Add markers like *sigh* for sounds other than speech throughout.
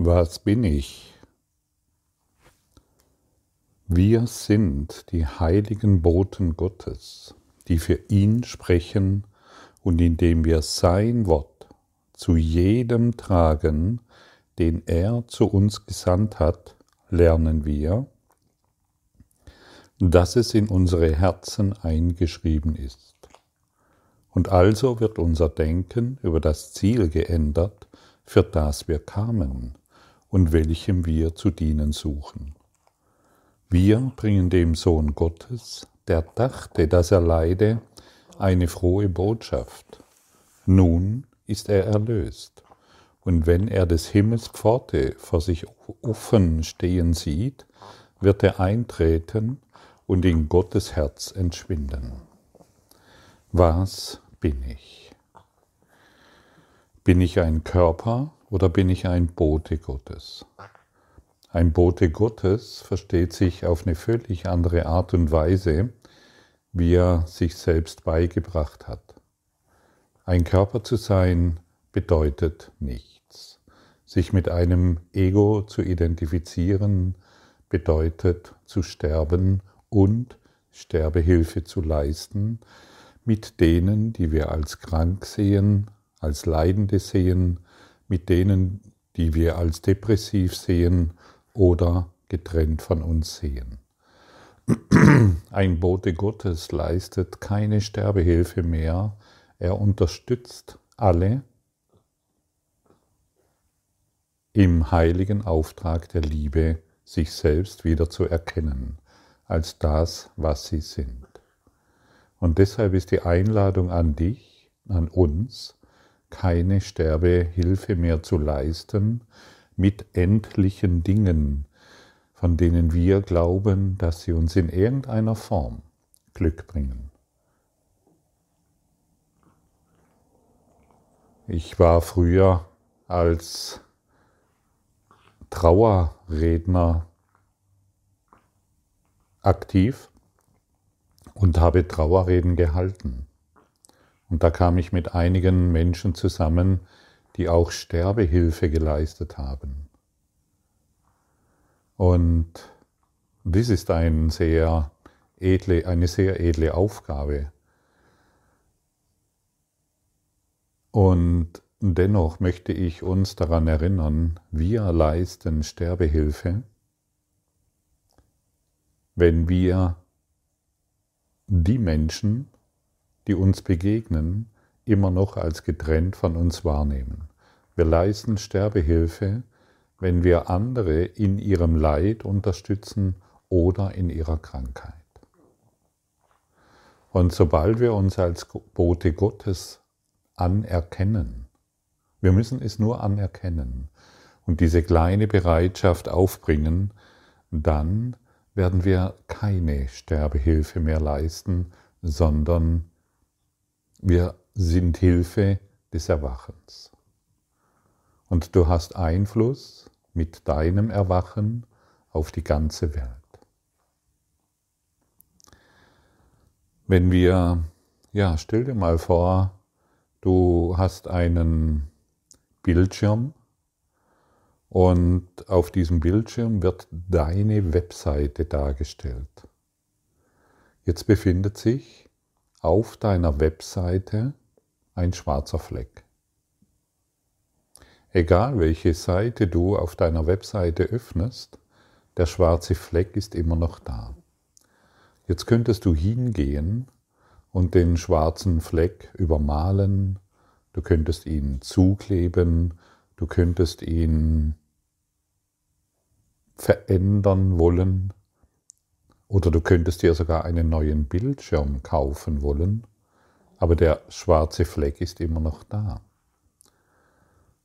Was bin ich? Wir sind die heiligen Boten Gottes, die für ihn sprechen und indem wir sein Wort zu jedem tragen, den er zu uns gesandt hat, lernen wir, dass es in unsere Herzen eingeschrieben ist. Und also wird unser Denken über das Ziel geändert, für das wir kamen, und welchem wir zu dienen suchen. Wir bringen dem Sohn Gottes, der dachte, dass er leide, eine frohe Botschaft. Nun ist er erlöst. Und wenn er des Himmels Pforte vor sich offen stehen sieht, wird er eintreten und in Gottes Herz entschwinden. Was bin ich? Bin ich ein Körper oder bin ich ein Bote Gottes? Ein Bote Gottes versteht sich auf eine völlig andere Art und Weise, wie er sich selbst beigebracht hat. Ein Körper zu sein bedeutet nichts. Sich mit einem Ego zu identifizieren bedeutet zu sterben und Sterbehilfe zu leisten mit denen, die wir als krank sehen, als Leidende sehen, mit denen, die wir als depressiv sehen oder getrennt von uns sehen. *clears throat* Ein Bote Gottes leistet keine Sterbehilfe mehr, er unterstützt alle im heiligen Auftrag der Liebe, sich selbst wieder zu erkennen als das, was sie sind. Und deshalb ist die Einladung an dich, an uns, keine Sterbehilfe mehr zu leisten mit endlichen Dingen, von denen wir glauben, dass sie uns in irgendeiner Form Glück bringen. Ich war früher als Trauerredner aktiv und habe Trauerreden gehalten. Und da kam ich mit einigen Menschen zusammen, die auch Sterbehilfe geleistet haben. Und dies ist ein sehr edle, eine sehr edle Aufgabe. Und dennoch möchte ich uns daran erinnern, wir leisten Sterbehilfe, wenn wir die Menschen, die uns begegnen, immer noch als getrennt von uns wahrnehmen. Wir leisten Sterbehilfe, wenn wir andere in ihrem Leid unterstützen oder in ihrer Krankheit. Und sobald wir uns als Bote Gottes anerkennen, wir müssen es nur anerkennen und diese kleine Bereitschaft aufbringen, dann werden wir keine Sterbehilfe mehr leisten, sondern wir sind Hilfe des Erwachens. Und du hast Einfluss mit deinem Erwachen auf die ganze Welt. Wenn wir, ja, stell dir mal vor, du hast einen Bildschirm und auf diesem Bildschirm wird deine Webseite dargestellt. Jetzt befindet sich auf deiner Webseite ein schwarzer Fleck. Egal welche Seite du auf deiner Webseite öffnest, der schwarze Fleck ist immer noch da. Jetzt könntest du hingehen und den schwarzen Fleck übermalen, du könntest ihn zukleben, Du könntest ihn verändern wollen oder du könntest dir sogar einen neuen Bildschirm kaufen wollen, aber der schwarze Fleck ist immer noch da.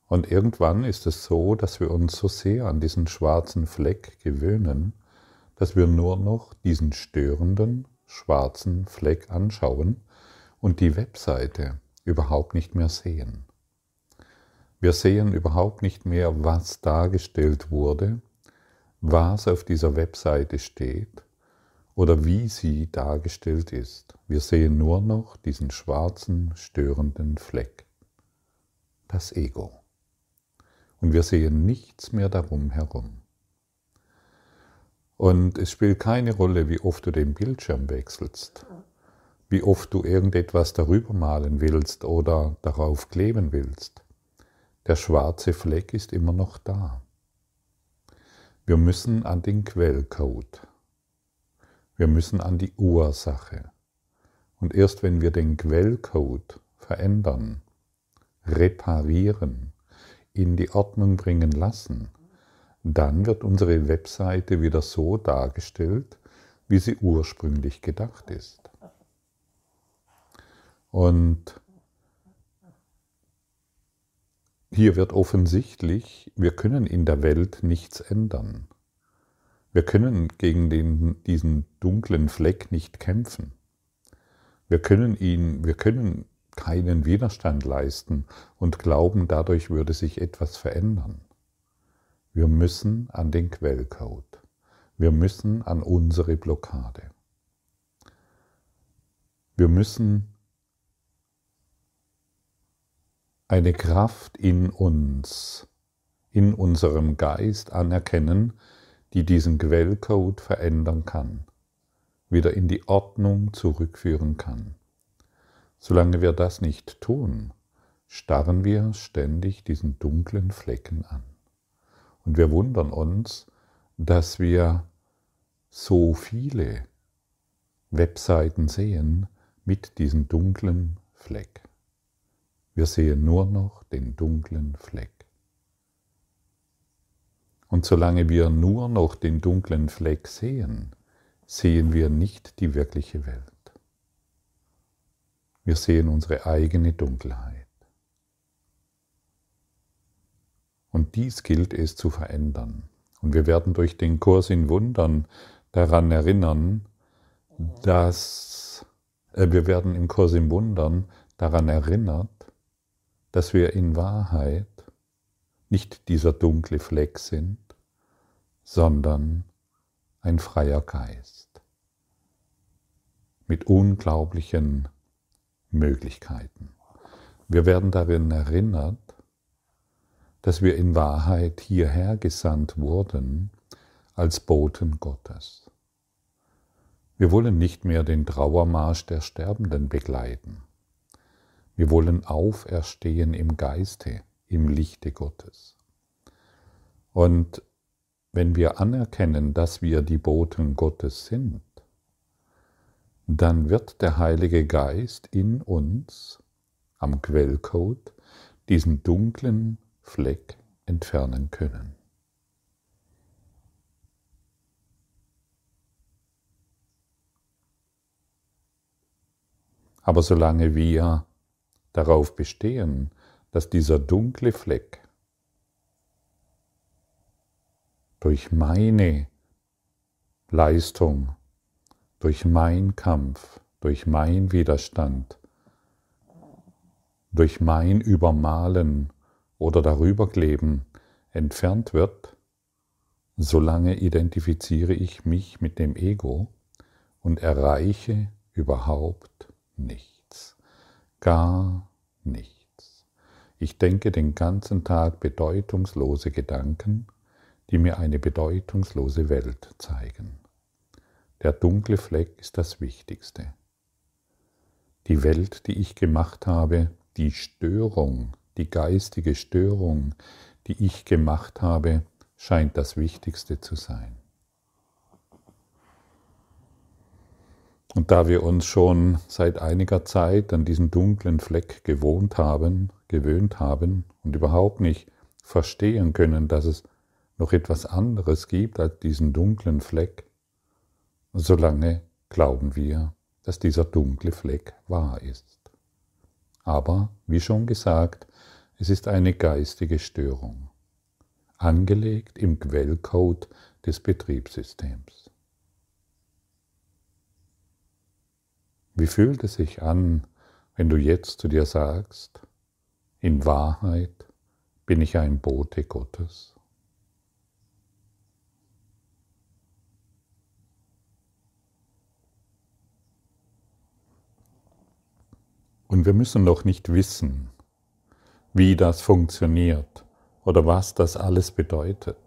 Und irgendwann ist es so, dass wir uns so sehr an diesen schwarzen Fleck gewöhnen, dass wir nur noch diesen störenden schwarzen Fleck anschauen und die Webseite überhaupt nicht mehr sehen. Wir sehen überhaupt nicht mehr, was dargestellt wurde, was auf dieser Webseite steht oder wie sie dargestellt ist. Wir sehen nur noch diesen schwarzen, störenden Fleck. Das Ego. und wir sehen nichts mehr darum herum. Und es spielt keine Rolle, wie oft du den Bildschirm wechselst, wie oft du irgendetwas darüber malen willst oder darauf kleben willst. Der schwarze Fleck ist immer noch da. Wir müssen an den Quellcode. Wir müssen an die Ursache. Und erst wenn wir den Quellcode verändern, reparieren, in die Ordnung bringen lassen, dann wird unsere Webseite wieder so dargestellt, wie sie ursprünglich gedacht ist. Und hier wird offensichtlich, wir können in der Welt nichts ändern. Wir können gegen den, diesen dunklen Fleck nicht kämpfen. Wir können ihn, wir können keinen Widerstand leisten und glauben, dadurch würde sich etwas verändern. Wir müssen an den Quellcode. Wir müssen an unsere Blockade. Wir müssen eine Kraft in uns, in unserem Geist anerkennen, die diesen Quellcode verändern kann, wieder in die Ordnung zurückführen kann. Solange wir das nicht tun, starren wir ständig diesen dunklen Flecken an. Und wir wundern uns, dass wir so viele Webseiten sehen mit diesem dunklen Fleck. Wir sehen nur noch den dunklen Fleck. Und solange wir nur noch den dunklen Fleck sehen, sehen wir nicht die wirkliche Welt. Wir sehen unsere eigene Dunkelheit. Und dies gilt es zu verändern. Und wir werden durch den Kurs in Wundern daran erinnern, dass äh, wir werden im Kurs in Wundern daran erinnert, dass wir in Wahrheit nicht dieser dunkle Fleck sind, sondern ein freier Geist mit unglaublichen Möglichkeiten. Wir werden darin erinnert, dass wir in Wahrheit hierher gesandt wurden als Boten Gottes. Wir wollen nicht mehr den Trauermarsch der Sterbenden begleiten. Wir wollen auferstehen im Geiste, im Lichte Gottes. Und wenn wir anerkennen, dass wir die Boten Gottes sind, dann wird der Heilige Geist in uns am Quellcode diesen dunklen Fleck entfernen können. Aber solange wir darauf bestehen, dass dieser dunkle Fleck durch meine Leistung, durch mein Kampf, durch mein Widerstand, durch mein Übermalen oder darüber kleben entfernt wird, solange identifiziere ich mich mit dem Ego und erreiche überhaupt nichts, gar nichts. Ich denke den ganzen Tag bedeutungslose Gedanken, die mir eine bedeutungslose Welt zeigen. Der dunkle Fleck ist das Wichtigste. Die Welt, die ich gemacht habe, die Störung, die geistige Störung, die ich gemacht habe, scheint das Wichtigste zu sein. Und da wir uns schon seit einiger Zeit an diesen dunklen Fleck gewohnt haben, gewöhnt haben und überhaupt nicht verstehen können, dass es noch etwas anderes gibt als diesen dunklen Fleck, solange glauben wir, dass dieser dunkle Fleck wahr ist. Aber, wie schon gesagt, es ist eine geistige Störung, angelegt im Quellcode des Betriebssystems. Wie fühlt es sich an, wenn du jetzt zu dir sagst, in Wahrheit bin ich ein Bote Gottes? Wir müssen noch nicht wissen, wie das funktioniert, oder was das alles bedeutet.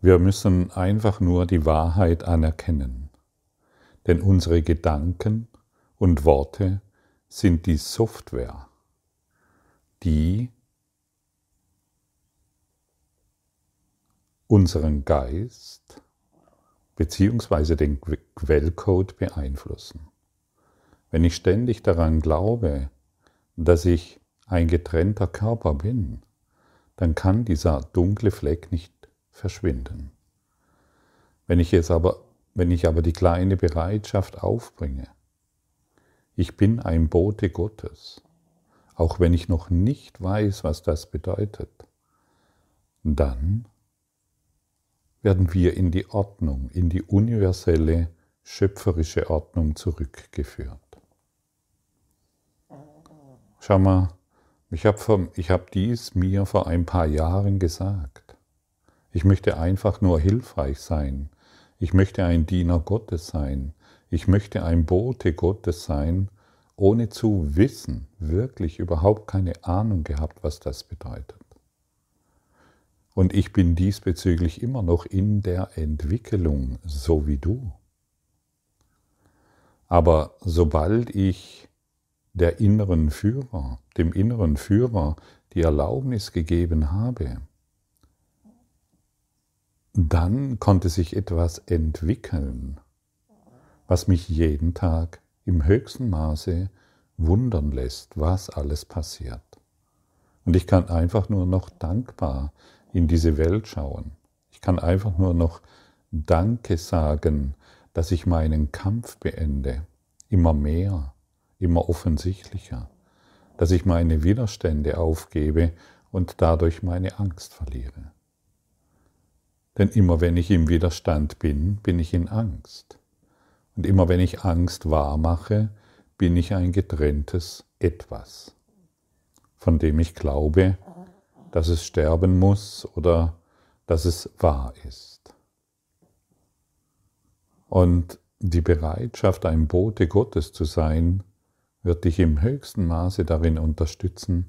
Wir müssen einfach nur die Wahrheit anerkennen, denn unsere Gedanken und Worte sind die Software, die unseren Geist bzw. den Quellcode beeinflussen. Wenn ich ständig daran glaube, dass ich ein getrennter Körper bin, dann kann dieser dunkle Fleck nicht verschwinden. Wenn ich jetzt aber, wenn ich aber die kleine Bereitschaft aufbringe, ich bin ein Bote Gottes, auch wenn ich noch nicht weiß, was das bedeutet, dann werden wir in die Ordnung, in die universelle schöpferische Ordnung zurückgeführt. Schau mal, ich habe hab dies mir vor ein paar Jahren gesagt. Ich möchte einfach nur hilfreich sein. Ich möchte ein Diener Gottes sein. Ich möchte ein Bote Gottes sein, ohne zu wissen, wirklich überhaupt keine Ahnung gehabt, was das bedeutet. Und ich bin diesbezüglich immer noch in der Entwicklung, so wie du. Aber sobald ich der inneren Führer, dem inneren Führer die Erlaubnis gegeben habe, dann konnte sich etwas entwickeln, was mich jeden Tag im höchsten Maße wundern lässt, was alles passiert. Und ich kann einfach nur noch dankbar in diese Welt schauen. Ich kann einfach nur noch Danke sagen, dass ich meinen Kampf beende, immer mehr, immer offensichtlicher, dass ich meine Widerstände aufgebe und dadurch meine Angst verliere. Denn immer wenn ich im Widerstand bin, bin ich in Angst. Und immer wenn ich Angst wahrmache, bin ich ein getrenntes Etwas, von dem ich glaube, dass es sterben muss oder dass es wahr ist. Und die Bereitschaft, ein Bote Gottes zu sein, wird dich im höchsten Maße darin unterstützen,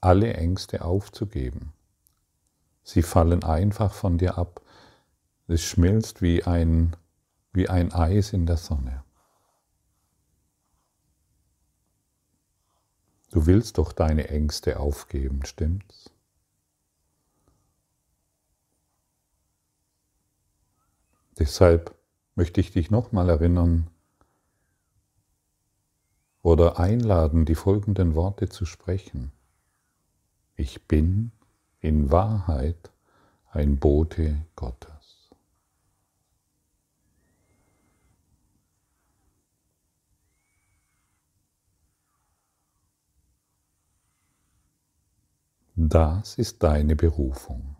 alle Ängste aufzugeben. Sie fallen einfach von dir ab, es schmilzt wie ein, wie ein Eis in der Sonne. Du willst doch deine Ängste aufgeben, stimmt's? Deshalb möchte ich dich nochmal erinnern oder einladen, die folgenden Worte zu sprechen. Ich bin in Wahrheit ein Bote Gottes. Das ist deine Berufung.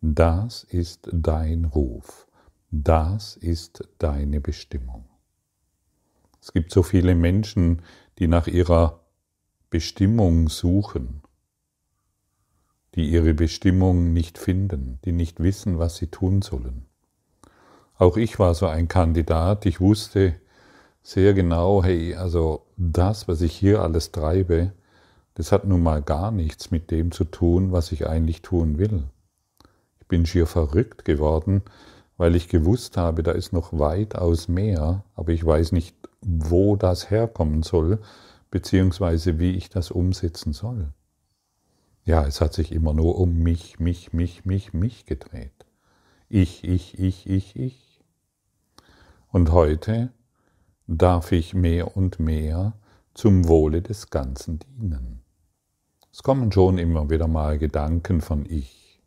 Das ist dein Ruf. Das ist deine Bestimmung. Es gibt so viele Menschen, die nach ihrer Bestimmung suchen, die ihre Bestimmung nicht finden, die nicht wissen, was sie tun sollen. Auch ich war so ein Kandidat, ich wusste sehr genau, hey, also das, was ich hier alles treibe, das hat nun mal gar nichts mit dem zu tun, was ich eigentlich tun will. Ich bin schier verrückt geworden, weil ich gewusst habe, da ist noch weitaus mehr, aber ich weiß nicht, wo das herkommen soll, beziehungsweise wie ich das umsetzen soll. Ja, es hat sich immer nur um mich, mich, mich, mich, mich gedreht. Ich, ich, ich, ich, ich. Und heute darf ich mehr und mehr zum Wohle des Ganzen dienen. Es kommen schon immer wieder mal Gedanken von ich.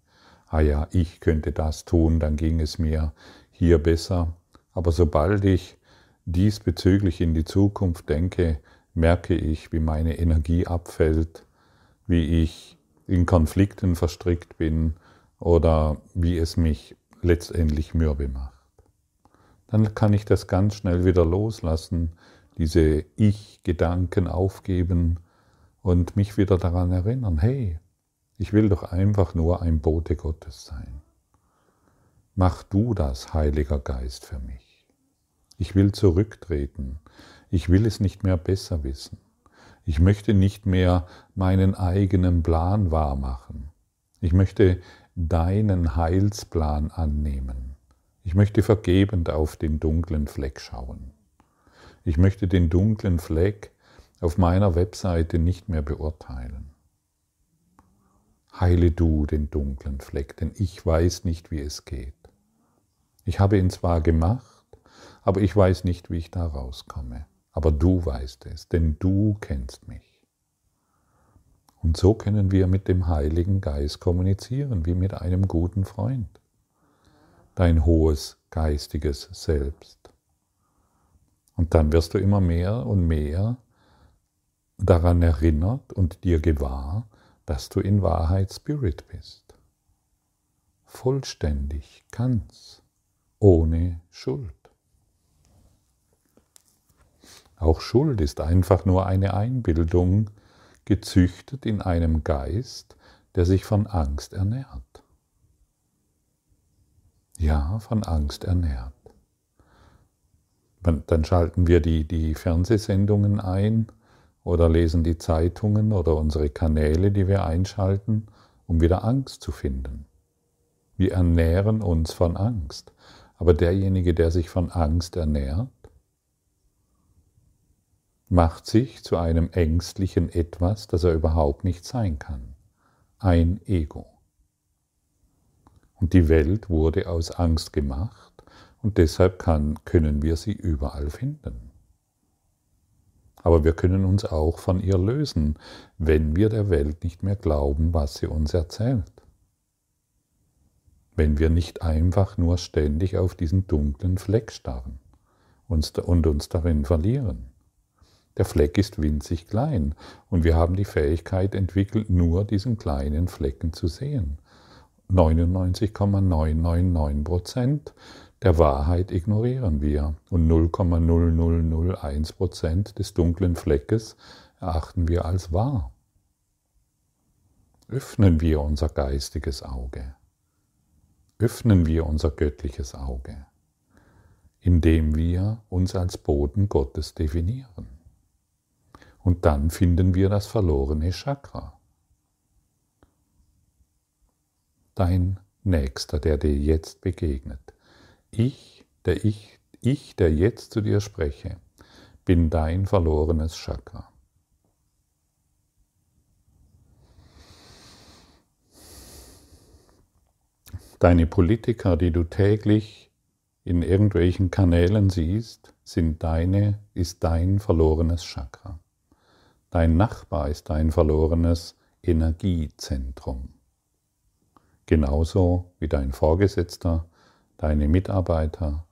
Ah ja, ich könnte das tun, dann ging es mir hier besser. Aber sobald ich diesbezüglich in die Zukunft denke, merke ich, wie meine Energie abfällt, wie ich in Konflikten verstrickt bin oder wie es mich letztendlich mürbe macht. Dann kann ich das ganz schnell wieder loslassen, diese Ich-Gedanken aufgeben und mich wieder daran erinnern, hey, ich will doch einfach nur ein Bote Gottes sein. Mach du das, Heiliger Geist, für mich. Ich will zurücktreten. Ich will es nicht mehr besser wissen. Ich möchte nicht mehr meinen eigenen Plan wahrmachen. Ich möchte deinen Heilsplan annehmen. Ich möchte vergebend auf den dunklen Fleck schauen. Ich möchte den dunklen Fleck auf meiner Webseite nicht mehr beurteilen. Heile du den dunklen Fleck, denn ich weiß nicht, wie es geht. Ich habe ihn zwar gemacht, aber ich weiß nicht, wie ich da rauskomme. Aber du weißt es, denn du kennst mich. Und so können wir mit dem Heiligen Geist kommunizieren, wie mit einem guten Freund. Dein hohes geistiges Selbst. Und dann wirst du immer mehr und mehr daran erinnert und dir gewahr, dass du in Wahrheit Spirit bist. Vollständig, ganz, ohne Schuld. Auch Schuld ist einfach nur eine Einbildung, gezüchtet in einem Geist, der sich von Angst ernährt. Ja, von Angst ernährt. Dann schalten wir die, die Fernsehsendungen ein oder lesen die Zeitungen oder unsere Kanäle, die wir einschalten, um wieder Angst zu finden. Wir ernähren uns von Angst. Aber derjenige, der sich von Angst ernährt, macht sich zu einem ängstlichen Etwas, das er überhaupt nicht sein kann. Ein Ego. Und die Welt wurde aus Angst gemacht und deshalb kann, können wir sie überall finden. Aber wir können uns auch von ihr lösen, wenn wir der Welt nicht mehr glauben, was sie uns erzählt. Wenn wir nicht einfach nur ständig auf diesen dunklen Fleck starren und uns darin verlieren. Der Fleck ist winzig klein und wir haben die Fähigkeit entwickelt, nur diesen kleinen Flecken zu sehen. 99,999 Prozent der Wahrheit ignorieren wir und 0,0001 Prozent des dunklen Fleckes erachten wir als wahr. Öffnen wir unser geistiges Auge. Öffnen wir unser göttliches Auge, indem wir uns als Boden Gottes definieren. Und dann finden wir das verlorene Chakra. Dein Nächster, der dir jetzt begegnet. Ich, der ich, ich, der jetzt zu dir spreche, bin dein verlorenes Chakra. Deine Politiker, die du täglich in irgendwelchen Kanälen siehst, sind deine, ist dein verlorenes Chakra. Dein Nachbar ist dein verlorenes Energiezentrum. Genauso wie dein Vorgesetzter, deine Mitarbeiter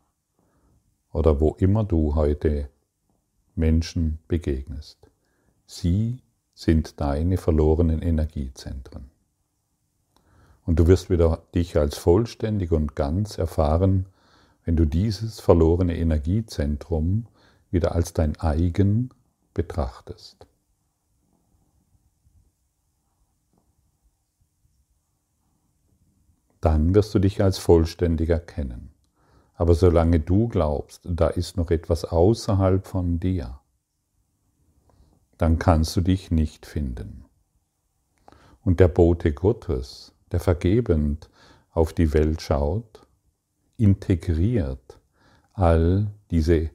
oder wo immer du heute Menschen begegnest. Sie sind deine verlorenen Energiezentren. Und du wirst wieder dich als vollständig und ganz erfahren, wenn du dieses verlorene Energiezentrum wieder als dein eigen betrachtest. Dann wirst du dich als vollständig erkennen. Aber solange du glaubst, da ist noch etwas außerhalb von dir, dann kannst du dich nicht finden. Und der Bote Gottes, der vergebend auf die Welt schaut, integriert all diese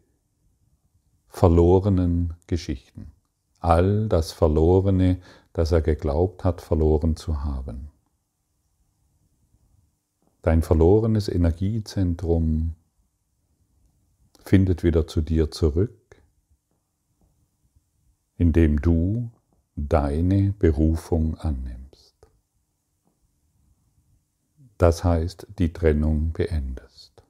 verlorenen Geschichten, all das Verlorene, das er geglaubt hat, verloren zu haben. Dein verlorenes Energiezentrum findet wieder zu dir zurück, indem du deine Berufung annimmst. Das heißt, die Trennung beendest.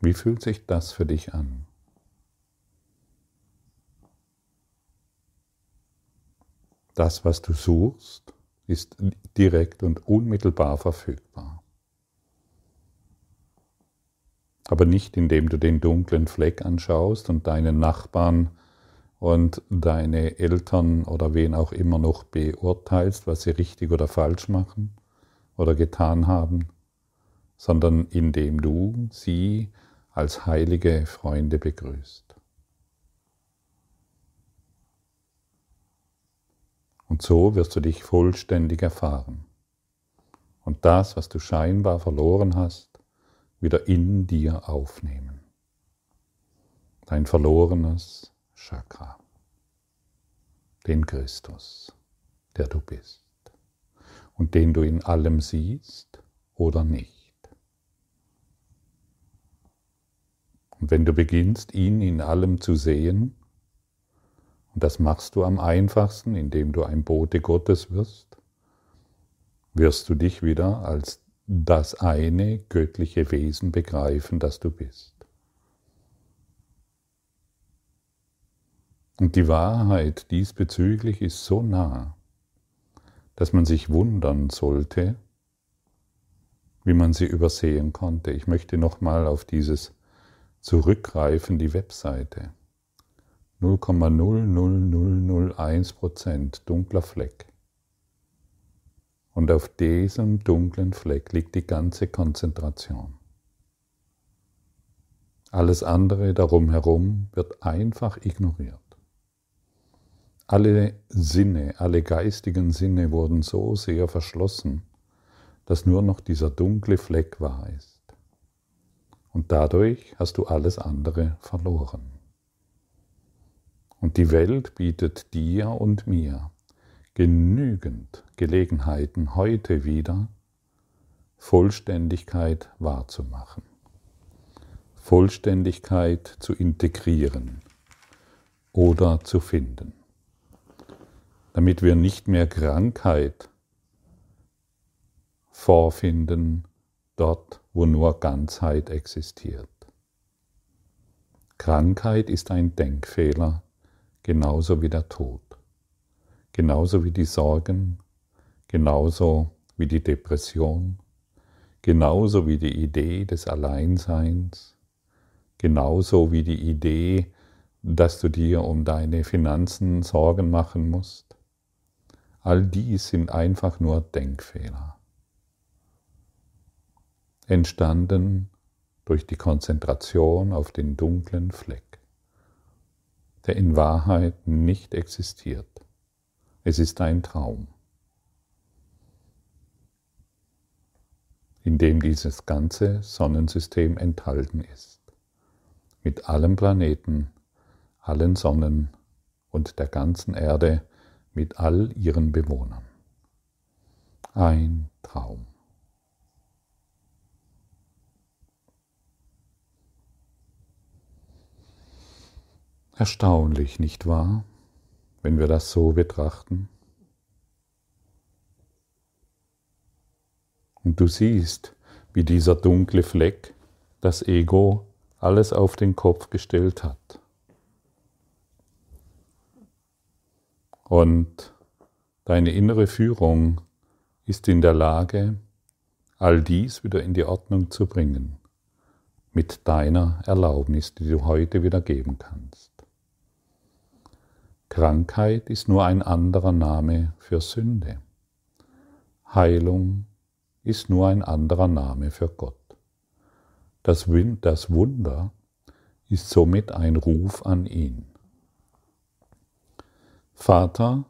Wie fühlt sich das für dich an? Das, was du suchst, ist direkt und unmittelbar verfügbar. Aber nicht indem du den dunklen Fleck anschaust und deinen Nachbarn und deine Eltern oder wen auch immer noch beurteilst, was sie richtig oder falsch machen oder getan haben, sondern indem du sie als heilige Freunde begrüßt. Und so wirst du dich vollständig erfahren und das, was du scheinbar verloren hast, wieder in dir aufnehmen. Dein verlorenes Chakra, den Christus, der du bist und den du in allem siehst oder nicht. Und wenn du beginnst, ihn in allem zu sehen, und das machst du am einfachsten, indem du ein Bote Gottes wirst, wirst du dich wieder als das eine göttliche Wesen begreifen, das du bist. Und die Wahrheit diesbezüglich ist so nah, dass man sich wundern sollte, wie man sie übersehen konnte. Ich möchte nochmal auf dieses zurückgreifen, die Webseite. 0,00001% dunkler Fleck. Und auf diesem dunklen Fleck liegt die ganze Konzentration. Alles andere darum herum wird einfach ignoriert. Alle Sinne, alle geistigen Sinne wurden so sehr verschlossen, dass nur noch dieser dunkle Fleck wahr ist. Und dadurch hast du alles andere verloren. Und die Welt bietet dir und mir genügend Gelegenheiten heute wieder, Vollständigkeit wahrzumachen, Vollständigkeit zu integrieren oder zu finden damit wir nicht mehr Krankheit vorfinden dort, wo nur Ganzheit existiert. Krankheit ist ein Denkfehler, genauso wie der Tod, genauso wie die Sorgen, genauso wie die Depression, genauso wie die Idee des Alleinseins, genauso wie die Idee, dass du dir um deine Finanzen Sorgen machen musst, All dies sind einfach nur Denkfehler. Entstanden durch die Konzentration auf den dunklen Fleck, der in Wahrheit nicht existiert. Es ist ein Traum, in dem dieses ganze Sonnensystem enthalten ist, mit allen Planeten, allen Sonnen und der ganzen Erde, mit all ihren Bewohnern. Ein Traum. Erstaunlich, nicht wahr, wenn wir das so betrachten? Und du siehst, wie dieser dunkle Fleck das Ego alles auf den Kopf gestellt hat. Und deine innere Führung ist in der Lage, all dies wieder in die Ordnung zu bringen, mit deiner Erlaubnis, die du heute wieder geben kannst. Krankheit ist nur ein anderer Name für Sünde. Heilung ist nur ein anderer Name für Gott. Das Wunder ist somit ein Ruf an ihn. Vater,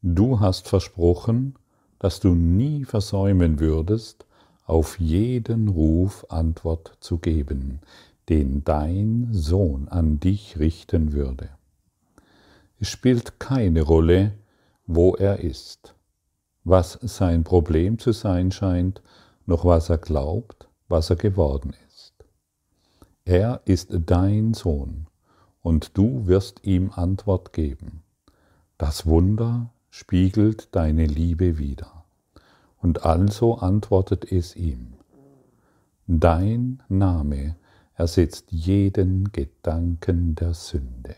du hast versprochen, dass du nie versäumen würdest, auf jeden Ruf Antwort zu geben, den dein Sohn an dich richten würde. Es spielt keine Rolle, wo er ist, was sein Problem zu sein scheint, noch was er glaubt, was er geworden ist. Er ist dein Sohn, und du wirst ihm Antwort geben. Das Wunder spiegelt deine Liebe wider. Und also antwortet es ihm. Dein Name ersetzt jeden Gedanken der Sünde.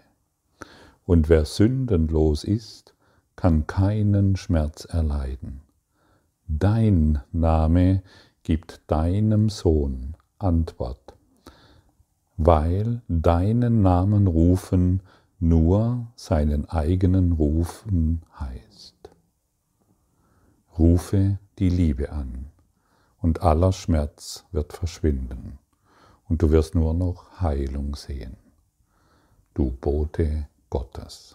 Und wer sündenlos ist, kann keinen Schmerz erleiden. Dein Name gibt deinem Sohn Antwort, weil deinen Namen rufen nur seinen eigenen Rufen heißt. Rufe die Liebe an und aller Schmerz wird verschwinden und du wirst nur noch Heilung sehen. Du Bote Gottes.